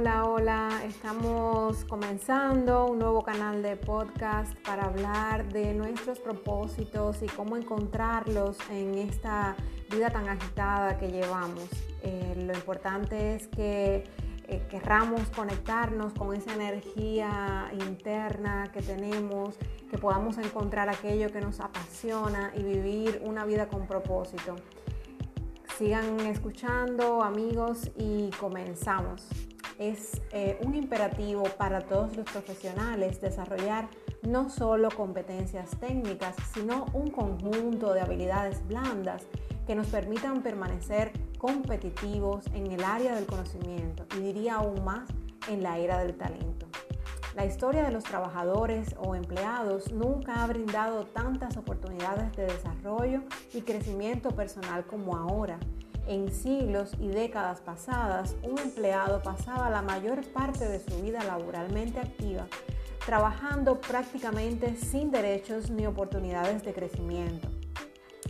Hola, hola, estamos comenzando un nuevo canal de podcast para hablar de nuestros propósitos y cómo encontrarlos en esta vida tan agitada que llevamos. Eh, lo importante es que eh, querramos conectarnos con esa energía interna que tenemos, que podamos encontrar aquello que nos apasiona y vivir una vida con propósito. Sigan escuchando amigos y comenzamos es eh, un imperativo para todos los profesionales desarrollar no solo competencias técnicas, sino un conjunto de habilidades blandas que nos permitan permanecer competitivos en el área del conocimiento y diría aún más en la era del talento. La historia de los trabajadores o empleados nunca ha brindado tantas oportunidades de desarrollo y crecimiento personal como ahora en siglos y décadas pasadas, un empleado pasaba la mayor parte de su vida laboralmente activa, trabajando prácticamente sin derechos ni oportunidades de crecimiento.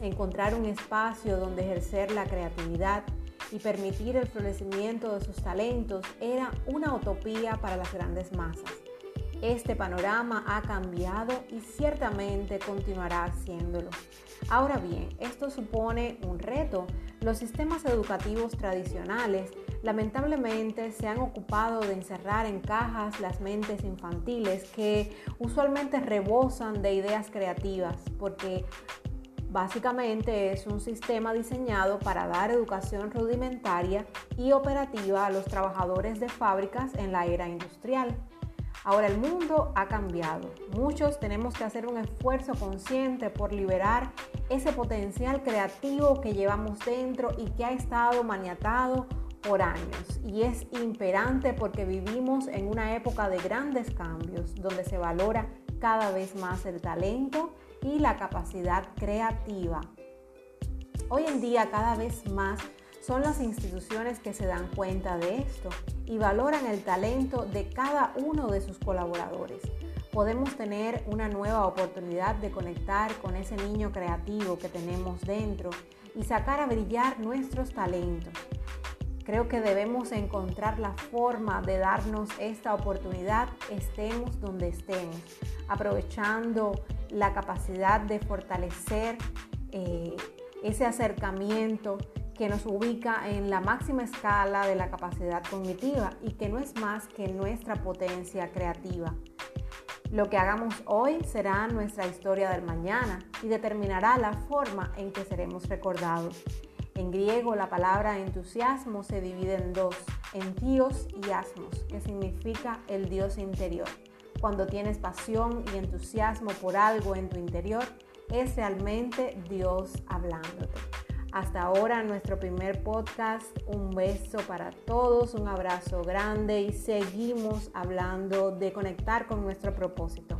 Encontrar un espacio donde ejercer la creatividad y permitir el florecimiento de sus talentos era una utopía para las grandes masas. Este panorama ha cambiado y ciertamente continuará haciéndolo. Ahora bien, esto supone un reto. Los sistemas educativos tradicionales lamentablemente se han ocupado de encerrar en cajas las mentes infantiles que usualmente rebosan de ideas creativas porque Básicamente es un sistema diseñado para dar educación rudimentaria y operativa a los trabajadores de fábricas en la era industrial. Ahora el mundo ha cambiado. Muchos tenemos que hacer un esfuerzo consciente por liberar ese potencial creativo que llevamos dentro y que ha estado maniatado por años. Y es imperante porque vivimos en una época de grandes cambios, donde se valora cada vez más el talento y la capacidad creativa. Hoy en día cada vez más son las instituciones que se dan cuenta de esto y valoran el talento de cada uno de sus colaboradores. Podemos tener una nueva oportunidad de conectar con ese niño creativo que tenemos dentro y sacar a brillar nuestros talentos. Creo que debemos encontrar la forma de darnos esta oportunidad estemos donde estemos, aprovechando la capacidad de fortalecer eh, ese acercamiento que nos ubica en la máxima escala de la capacidad cognitiva y que no es más que nuestra potencia creativa. Lo que hagamos hoy será nuestra historia del mañana y determinará la forma en que seremos recordados. En griego la palabra entusiasmo se divide en dos, en Dios y asmos, que significa el Dios interior. Cuando tienes pasión y entusiasmo por algo en tu interior, es realmente Dios hablándote. Hasta ahora nuestro primer podcast. Un beso para todos, un abrazo grande y seguimos hablando de conectar con nuestro propósito.